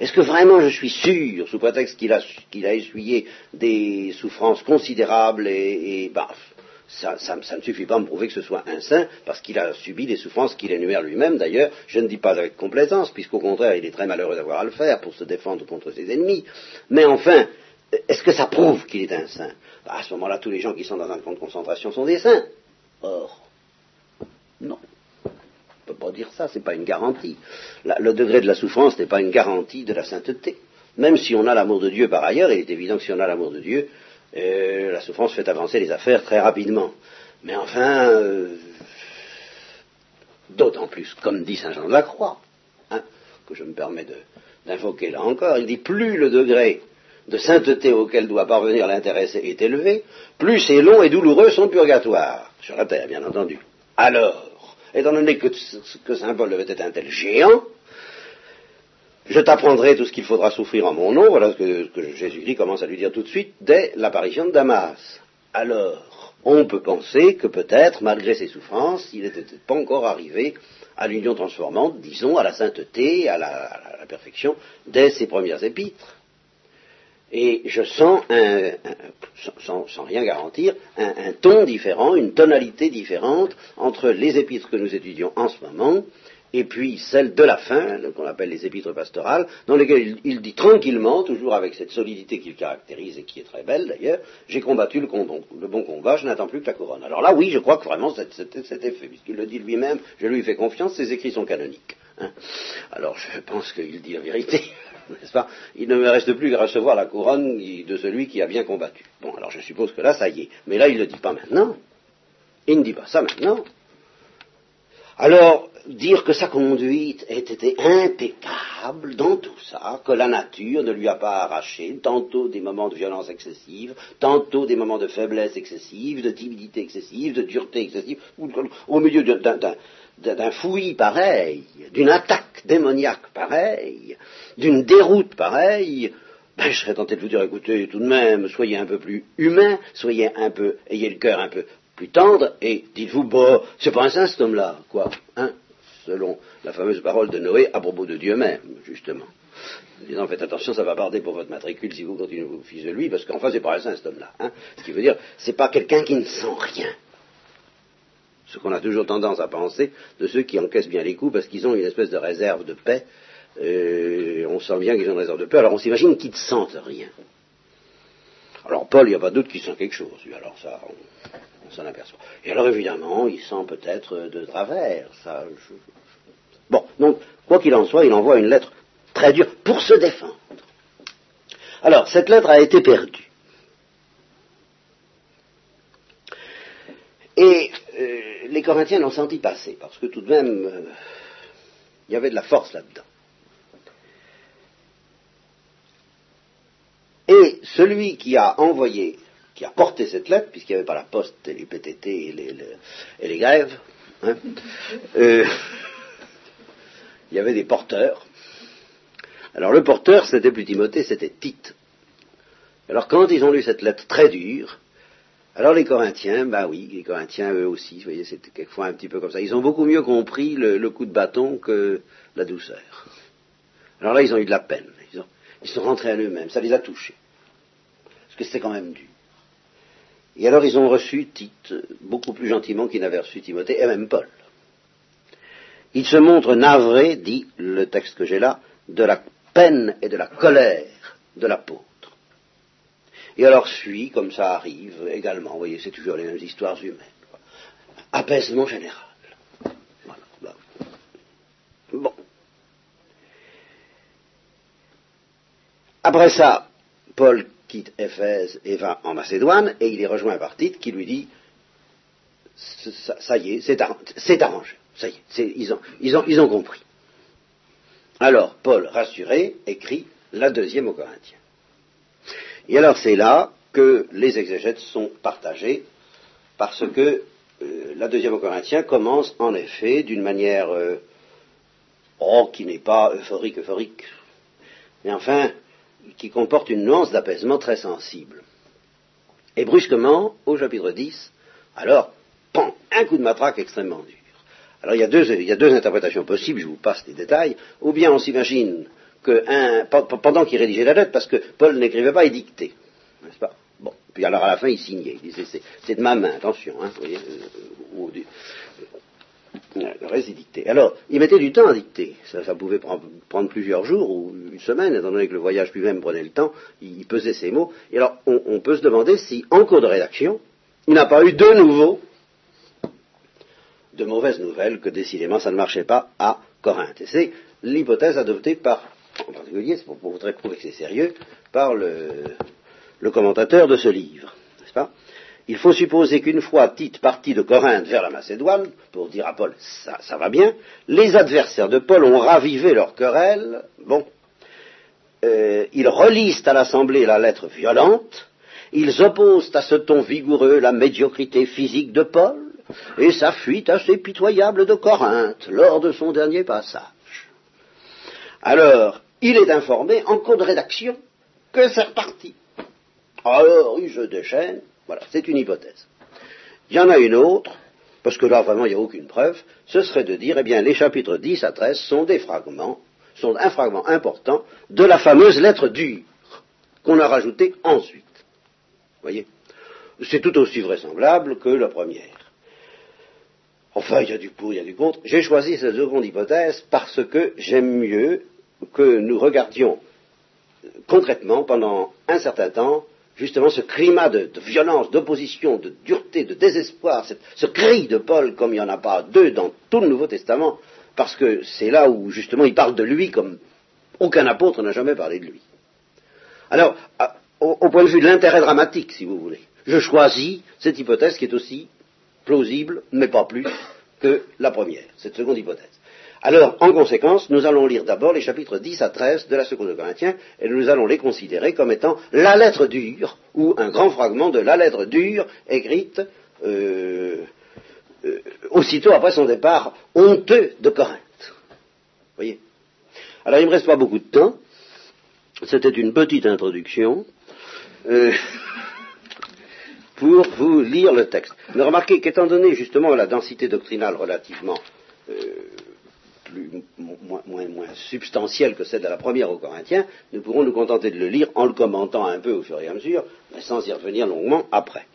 Est-ce que vraiment je suis sûr, sous prétexte qu'il a, a, essuyé des souffrances considérables et, et ça, ne suffit pas à me prouver que ce soit un saint, parce qu'il a subi des souffrances qu'il énumère lui-même d'ailleurs, je ne dis pas avec complaisance, puisqu'au contraire il est très malheureux d'avoir à le faire pour se défendre contre ses ennemis, mais enfin, est-ce que ça prouve qu'il est un saint? Bah, À ce moment-là, tous les gens qui sont dans un camp de concentration sont des saints. Or, non. On ne peut pas dire ça, ce n'est pas une garantie. le degré de la souffrance n'est pas une garantie de la sainteté. Même si on a l'amour de Dieu par ailleurs, il est évident que si on a l'amour de Dieu, la souffrance fait avancer les affaires très rapidement. Mais enfin, euh, d'autant plus, comme dit Saint Jean de la Croix, hein, que je me permets d'invoquer là encore, il dit plus le degré de sainteté auquel doit parvenir l'intéressé est élevé, plus c'est long et douloureux son purgatoire, sur la terre bien entendu. Alors, étant donné que, que Saint Paul devait être un tel géant, je t'apprendrai tout ce qu'il faudra souffrir en mon nom, voilà ce que, Jésus-Christ commence à lui dire tout de suite dès l'apparition de Damas. Alors, on peut penser que peut-être, malgré ses souffrances, il n'était pas encore arrivé à l'union transformante, disons, à la sainteté, à la, perfection, dès ses premières épîtres. Et je sens, sans, rien garantir, un, ton différent, une tonalité différente entre les épîtres que nous étudions en ce moment et puis celle de la fin, qu'on appelle les épîtres pastorales, dans lesquelles il, dit tranquillement, toujours avec cette solidité qu'il caractérise et qui est très belle d'ailleurs, j'ai combattu le, bon combat, je n'attends plus que la couronne. Alors là, oui, je crois que vraiment c'était fait, puisqu'il le dit lui-même, je lui fais confiance, ses écrits sont canoniques. Hein. Alors je pense qu'il dit la vérité, *laughs* n'est-ce pas Il ne me reste plus qu'à recevoir la couronne de celui qui a bien combattu. Bon, alors je suppose que là, ça y est. Mais là, il ne le dit pas maintenant. Il ne dit pas ça maintenant. Alors, dire que sa conduite ait été impeccable dans tout ça, que la nature ne lui a pas arraché tantôt des moments de violence excessive, tantôt des moments de faiblesse excessive, de timidité excessive, de dureté excessive, au milieu d'un fouillis pareil, d'une attaque démoniaque pareille, d'une déroute pareille, ben, je serais tenté de vous dire, écoutez, tout de même, soyez un peu plus humain, soyez un peu, ayez le cœur un peu plus tendre, et dites-vous, bon, c'est pas un saint cet homme-là, quoi, hein selon la fameuse parole de Noé à propos de Dieu même, justement. En disant, faites attention, ça va barder pour votre matricule si vous continuez vous fils de lui, parce qu'enfin, c'est pas un saint, cet homme-là. Hein. Ce qui veut dire, c'est pas quelqu'un qui ne sent rien. Ce qu'on a toujours tendance à penser de ceux qui encaissent bien les coups parce qu'ils ont une espèce de réserve de paix. Euh, on sent bien qu'ils ont une réserve de paix, alors on s'imagine qu'ils ne sentent rien. Alors Paul, il n'y a pas doute qu'il sent quelque chose, alors ça, on s'en aperçoit. Et alors évidemment, il sent peut-être de travers. Ça, Bon, donc, quoi qu'il en soit, il envoie une lettre très dure pour se défendre. Alors, cette lettre a été perdue. Et euh, les Corinthiens l'ont senti passer, parce que tout de même, euh, il y avait de la force là-dedans. Et celui qui a envoyé qui a porté cette lettre, puisqu'il n'y avait pas la poste et les PTT et les, grèves, hein, euh, il y avait des porteurs. Alors le porteur, c'était plus Timothée, c'était Tite. Alors quand ils ont lu cette lettre très dure, alors les Corinthiens, bah oui, les Corinthiens eux aussi, vous voyez, c'était quelquefois un petit peu comme ça. Ils ont beaucoup mieux compris le, coup de bâton que la douceur. Alors là, ils ont eu de la peine. Ils, sont rentrés à eux-mêmes, ça les a touchés. Parce que c'était quand même dur. Et alors ils ont reçu Tite beaucoup plus gentiment qu'ils n'avaient reçu Timothée et même Paul. Ils se montrent navrés, dit le texte que j'ai là, de la peine et de la colère de l'apôtre. Et alors suit, comme ça arrive également, vous voyez, c'est toujours les mêmes histoires humaines. Apaisement général. Voilà, Bon. Après ça, Paul quitte Éphèse et va en Macédoine, et il est rejoint par Tite qui lui dit ça, y est, c'est arrangé, ça y est, ils, ont, compris. Alors, Paul, rassuré, écrit la deuxième aux Corinthiens. Et alors, c'est là que les exégètes sont partagés, parce que euh, la deuxième au Corinthiens commence en effet d'une manière, euh, oh, qui n'est pas euphorique, euphorique, mais enfin, qui comporte une nuance d'apaisement très sensible. Et brusquement, au chapitre 10, alors, pan, un coup de matraque extrêmement dur. Alors il y, a deux, il y a deux interprétations possibles, je vous passe les détails, ou bien on s'imagine que un, pendant qu'il rédigeait la lettre, parce que Paul n'écrivait pas, il dictait, n'est-ce pas? Bon, puis alors à la fin il signait, il disait c'est de ma main, attention, hein, vous voyez, euh, euh, reste il dictait. Alors, il mettait du temps à dicter, ça, pouvait prendre, plusieurs jours ou une semaine, étant donné que le voyage lui-même prenait le temps, il, pesait ses mots, et alors on, peut se demander si, en cours de rédaction, il n'a pas eu de nouveau de mauvaises nouvelles que décidément ça ne marchait pas à Corinthe. Et c'est l'hypothèse adoptée par, en particulier, c'est pour, vous prouver que c'est sérieux, par le, commentateur de ce livre, n'est-ce pas? Il faut supposer qu'une fois Tite parti de Corinthe vers la Macédoine, pour dire à Paul ça, ça va bien, les adversaires de Paul ont ravivé leur querelle, bon, euh, ils relisent à l'Assemblée la lettre violente, ils opposent à ce ton vigoureux la médiocrité physique de Paul, et sa fuite assez pitoyable de Corinthe lors de son dernier passage. Alors, il est informé en cours de rédaction que c'est reparti. Alors, il se déchaîne. Voilà, c'est une hypothèse. Il y en a une autre, parce que là, vraiment, il n'y a aucune preuve, ce serait de dire, eh bien, les chapitres 10 à 13 sont des fragments, sont un fragment important de la fameuse lettre dure qu'on a rajoutée ensuite. Vous voyez? C'est tout aussi vraisemblable que la première. Enfin, il y a du pour, il y a du contre. J'ai choisi cette seconde hypothèse parce que j'aime mieux que nous regardions concrètement pendant un certain temps justement ce climat de, violence, d'opposition, de dureté, de désespoir, ce cri de Paul comme il n'y en a pas deux dans tout le Nouveau Testament, parce que c'est là où justement il parle de lui comme aucun apôtre n'a jamais parlé de lui. Alors, au point de vue de l'intérêt dramatique, si vous voulez, je choisis cette hypothèse qui est aussi plausible, mais pas plus, que la première, cette seconde hypothèse. Alors, en conséquence, nous allons lire d'abord les chapitres 10 à 13 de la seconde de Corinthiens, et nous allons les considérer comme étant la lettre dure, ou un grand fragment de la lettre dure écrite euh, euh, aussitôt après son départ honteux de Corinthe. voyez? Alors, il ne me reste pas beaucoup de temps. C'était une petite introduction. Euh, *laughs* pour vous lire le texte. Mais remarquez qu'étant donné justement la densité doctrinale relativement moins, moins, substantielle que celle de la première aux Corinthiens, nous pourrons nous contenter de le lire en le commentant un peu au fur et à mesure, mais sans y revenir longuement après.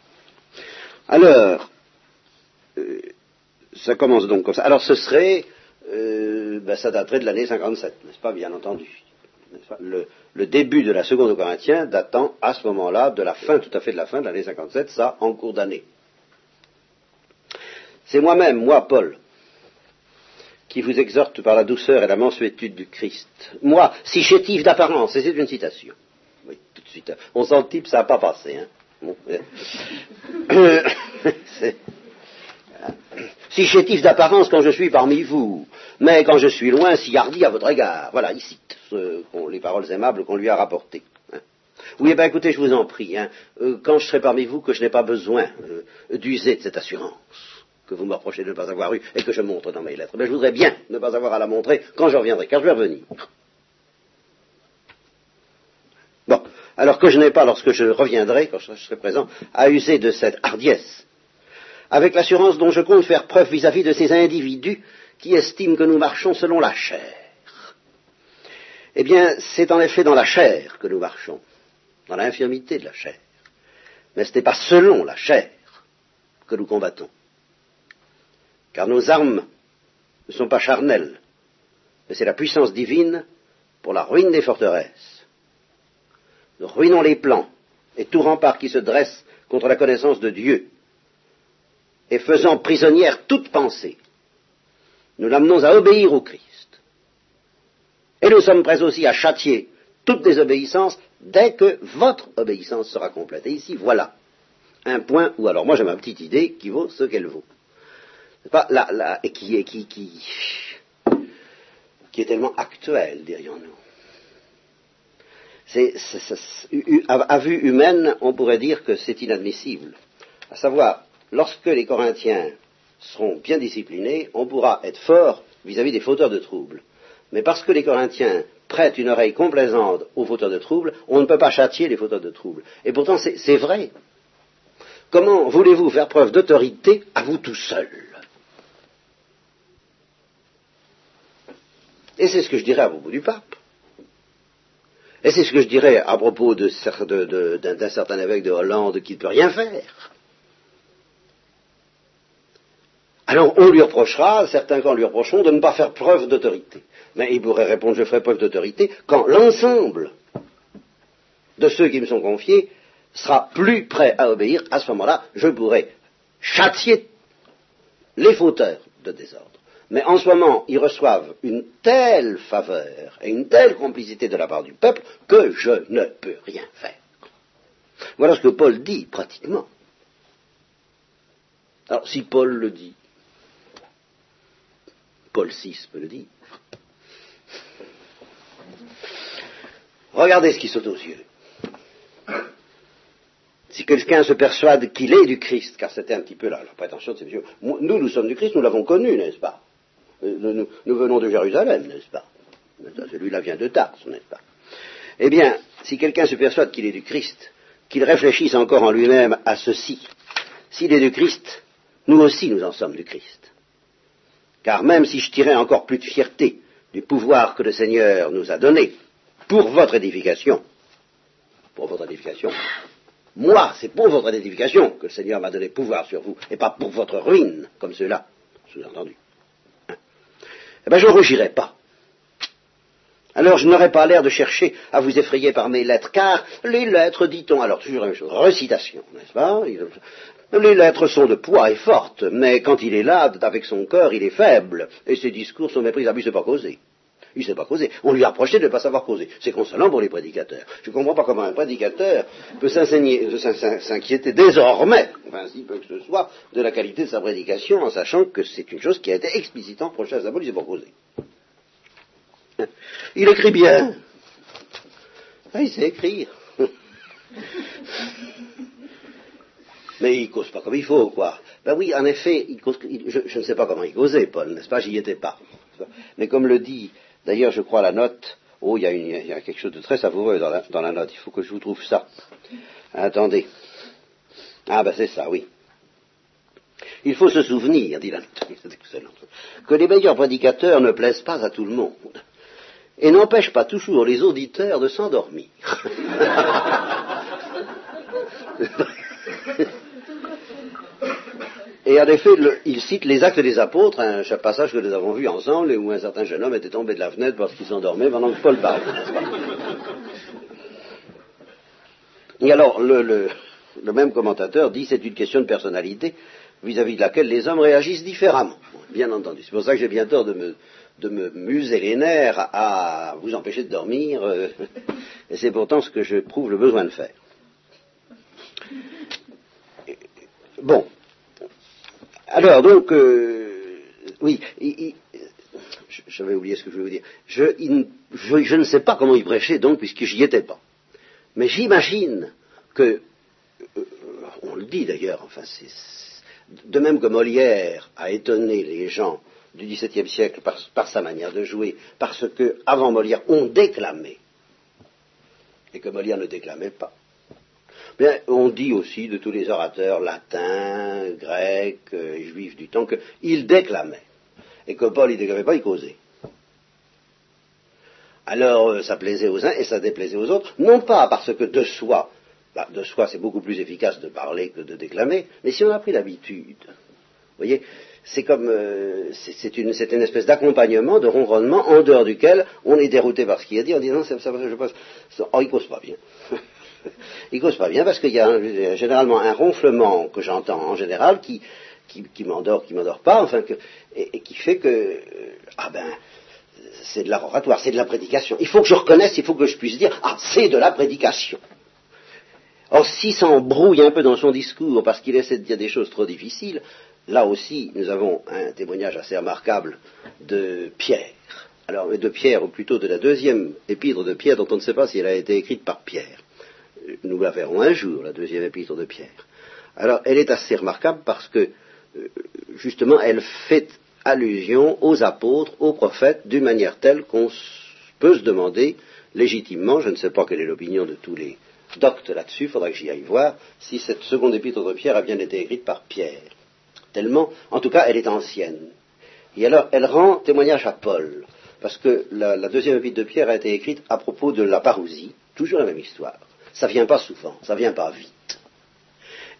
Alors, euh, ça commence donc comme ça. Alors ce serait, euh, ben, ça daterait de l'année 57, n'est-ce pas, bien entendu le, début de la seconde Corinthiens datant à ce moment-là de la fin, tout à fait de la fin de l'année 57, ça en cours d'année. C'est moi-même, moi Paul, qui vous exhorte par la douceur et la mansuétude du Christ. Moi, si chétif d'apparence, et c'est une citation. Oui, tout de suite. On sent le type, ça n'a pas passé. Hein. *coughs* Si chétif d'apparence quand je suis parmi vous, mais quand je suis loin, si hardi à votre égard. Voilà, il cite les paroles aimables qu'on lui a rapportées. Hein. Oui, eh bien écoutez, je vous en prie, hein, euh, quand je serai parmi vous, que je n'ai pas besoin euh, d'user de cette assurance que vous me reprochez de ne pas avoir eue et que je montre dans mes lettres. Mais je voudrais bien ne pas avoir à la montrer quand je reviendrai, car je vais revenir. Bon, alors que je n'ai pas, lorsque je reviendrai, quand je serai présent, à user de cette hardiesse, avec l'assurance dont je compte faire preuve vis-à-vis -vis de ces individus qui estiment que nous marchons selon la chair. Eh bien, c'est en effet dans la chair que nous marchons, dans l'infirmité de la chair. Mais ce n'est pas selon la chair que nous combattons. Car nos armes ne sont pas charnelles, mais c'est la puissance divine pour la ruine des forteresses. Nous ruinons les plans et tout rempart qui se dresse contre la connaissance de Dieu, et faisant prisonnière toute pensée nous l'amenons à obéir au Christ. Et nous sommes prêts aussi à châtier toute désobéissance dès que votre obéissance sera complète. Et ici, voilà un point où, alors moi j'ai ma petite idée qui vaut ce qu'elle vaut. Pas et qui est, qui, qui, est tellement actuelle, dirions-nous. C'est, à, vue humaine, on pourrait dire que c'est inadmissible. À savoir lorsque les Corinthiens seront bien disciplinés, on pourra être fort vis-à-vis des fauteurs de troubles. Mais parce que les Corinthiens prêtent une oreille complaisante aux fauteurs de troubles, on ne peut pas châtier les fauteurs de troubles. Et pourtant, c'est vrai. Comment voulez-vous faire preuve d'autorité à vous tout seul? Et c'est ce que je dirais à propos du pape. Et c'est ce que je dirais à propos d'un certain évêque de Hollande qui ne peut rien faire. Alors on lui reprochera, certains camps lui reprocheront de ne pas faire preuve d'autorité. Mais il pourrait répondre je ferai preuve d'autorité quand l'ensemble de ceux qui me sont confiés sera plus prêt à obéir. À ce moment-là, je pourrai châtier les fauteurs de désordre. Mais en ce moment, ils reçoivent une telle faveur et une telle complicité de la part du peuple que je ne peux rien faire. Voilà ce que Paul dit pratiquement. Alors si Paul le dit, Paul VI peut le dire. Regardez ce qui saute aux yeux. Si quelqu'un se persuade qu'il est du Christ, car c'était un petit peu la, la prétention de ces messieurs, nous, nous sommes du Christ, nous l'avons connu, n'est-ce pas? Euh, nous, venons de Jérusalem, n'est-ce pas? Celui-là vient de Tarse, n'est-ce pas? Eh bien, si quelqu'un se persuade qu'il est du Christ, qu'il réfléchisse encore en lui-même à ceci, s'il est du Christ, nous aussi nous en sommes du Christ. Car même si je tirais encore plus de fierté du pouvoir que le Seigneur nous a donné pour votre édification, pour votre édification, moi, c'est pour votre édification que le Seigneur m'a donné pouvoir sur vous, et pas pour votre ruine, comme cela, sous-entendu eh bien, je ne rougirai pas. Alors je n'aurai pas l'air de chercher à vous effrayer par mes lettres, car les lettres, dit-on, alors toujours la même chose, recitation, n'est-ce pas? Les lettres sont de poids et fortes, mais quand il est là, avec son cœur, il est faible, et ses discours sont mépris, ne sait pas causer. Il ne sait pas causer. On lui a reproché de ne pas savoir causer. C'est consolant pour les prédicateurs. Je ne comprends pas comment un prédicateur peut s'inquiéter désormais, enfin si peu que ce soit, de la qualité de sa prédication, en sachant que c'est une chose qui a été explicitement reprochée à Zabol, il ne sait pas causer. Il écrit bien. Ah, il sait écrire. *laughs* Mais il cause pas comme il faut, quoi. Ben oui, en effet, je, ne sais pas comment il causait, Paul, n'est-ce pas? J'y étais pas. Mais comme le dit, d'ailleurs, je crois la note, oh, il y, a quelque chose de très savoureux dans la, note, il faut que je vous trouve ça. Attendez. Ah ben c'est ça, oui. Il faut se souvenir, dit la *laughs* que les meilleurs prédicateurs ne plaisent pas à tout le monde et n'empêche pas toujours les auditeurs de s'endormir. *laughs* *laughs* Et en effet, il cite les actes des apôtres, un passage que nous avons vu ensemble, où un certain jeune homme était tombé de la fenêtre parce qu'il s'endormait pendant que Paul parlait. *laughs* Et alors, le, même commentateur dit c'est une question de personnalité vis-à-vis de laquelle les hommes réagissent différemment. Bien entendu. C'est pour ça que j'ai bien tort de me, de me muser les nerfs à vous empêcher de dormir, euh, *laughs* et c'est pourtant ce que je prouve le besoin de faire. Bon. Alors, donc, euh, oui, j'avais oublié ce que je voulais vous dire. Je, ne sais pas comment il prêchait, donc, puisque j'y étais pas. Mais j'imagine que, euh, on le dit d'ailleurs, enfin, c'est, de même que Molière a étonné les gens du XVIIe siècle par, sa manière de jouer, parce que avant Molière on déclamait et que Molière ne déclamait pas. On dit aussi de tous les orateurs latins, grecs et juifs du temps qu'ils déclamaient et que Paul ne déclamait pas, il causait. Alors euh, ça plaisait aux uns et ça déplaisait aux autres, non pas parce que de soi, bah, de soi c'est beaucoup plus efficace de parler que de déclamer, mais si on a pris l'habitude, vous voyez, c'est comme euh, c'est une, une, espèce d'accompagnement, de ronronnement en dehors duquel on est dérouté par ce qu'il a dit en disant ça, ça, je pense, oh il cause pas bien. *laughs* il cause pas bien parce qu'il y a généralement un ronflement que j'entends en général qui qui, qui m'endort, qui m'endort pas, enfin que, et, qui fait que euh, ah ben c'est de l'oratoire, c'est de la prédication. Il faut que je reconnaisse, il faut que je puisse dire ah c'est de la prédication. Or, s'il s'embrouille un peu dans son discours parce qu'il essaie de dire des choses trop difficiles, Là aussi, nous avons un témoignage assez remarquable de Pierre. Alors, de Pierre, ou plutôt de la deuxième épître de Pierre, dont on ne sait pas si elle a été écrite par Pierre. Nous la verrons un jour, la deuxième épître de Pierre. Alors, elle est assez remarquable parce que, euh, justement, elle fait allusion aux apôtres, aux prophètes, d'une manière telle qu'on peut se demander légitimement, je ne sais pas quelle est l'opinion de tous les doctes là-dessus, il faudra que j'y aille voir, si cette seconde épître de Pierre a bien été écrite par Pierre. Tellement, en tout cas, elle est ancienne. Et alors, elle rend témoignage à Paul, parce que la, deuxième épître de Pierre a été écrite à propos de la parousie, toujours la même histoire. Ça vient pas souvent, ça vient pas vite.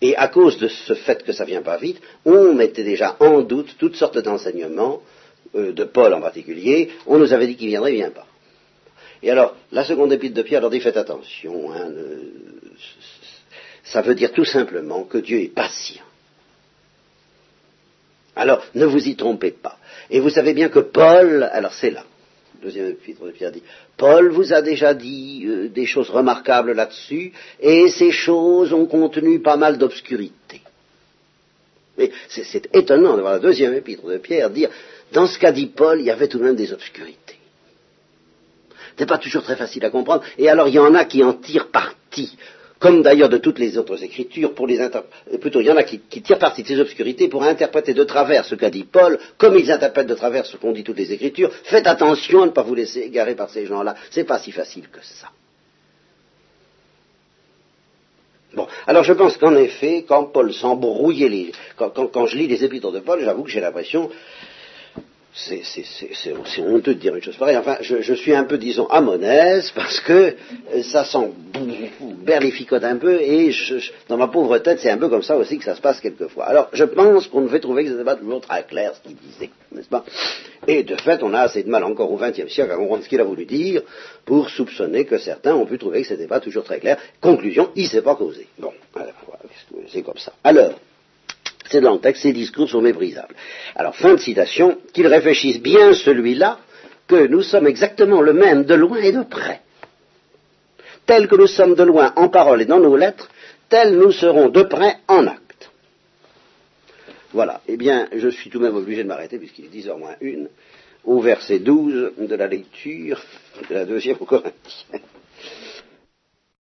Et à cause de ce fait que ça vient pas vite, on mettait déjà en doute toutes sortes d'enseignements, euh, de Paul en particulier. On nous avait dit qu'il viendrait, il vient pas. Et alors, la seconde épître de Pierre leur dit faites attention. Hein, ça veut dire tout simplement que Dieu est patient. Alors, ne vous y trompez pas. Et vous savez bien que Paul, alors c'est là, deuxième épître de Pierre dit, Paul vous a déjà dit euh, des choses remarquables là-dessus, et ces choses ont contenu pas mal d'obscurité. Mais c'est étonnant de voir la deuxième épître de Pierre dire, dans ce qu'a dit Paul, il y avait tout de même des obscurités. C'est pas toujours très facile à comprendre, et alors il y en a qui en tirent parti comme d'ailleurs de toutes les autres écritures, pour les euh, plutôt il y en a qui, tirent parti de ces obscurités pour interpréter de travers ce qu'a dit Paul, comme ils interprètent de travers ce qu'ont dit toutes les écritures. Faites attention à ne pas vous laisser égarer par ces gens-là. C'est pas si facile que ça. Bon, alors je pense qu'en effet, quand Paul s'embrouillait les, quand, quand, je lis les épîtres de Paul, j'avoue que j'ai l'impression c'est honteux de dire une chose pareille. Enfin, je, suis un peu, disons, amonèse parce que euh, ça sent berlificote un peu et dans ma pauvre tête, c'est un peu comme ça aussi que ça se passe quelquefois. Alors, je pense qu'on devait trouver que ce n'était pas toujours très clair ce qu'il disait, n'est-ce pas? Et de fait, on a assez de mal encore au XXe siècle à comprendre ce qu'il a voulu dire pour soupçonner que certains ont pu trouver que ce n'était pas toujours très clair. Conclusion, il ne s'est pas causé. Bon, c'est comme ça. Alors, c'est dans le texte, ces discours sont méprisables. Alors, fin de citation, qu'ils réfléchissent bien celui-là, que nous sommes exactement le même de loin et de près. Tel que nous sommes de loin en parole et dans nos lettres, tel nous serons de près en acte. Voilà. Eh bien, je suis tout de même obligé de m'arrêter, puisqu'il est 10h moins une, au verset 12 de la lecture de la deuxième Corinthienne.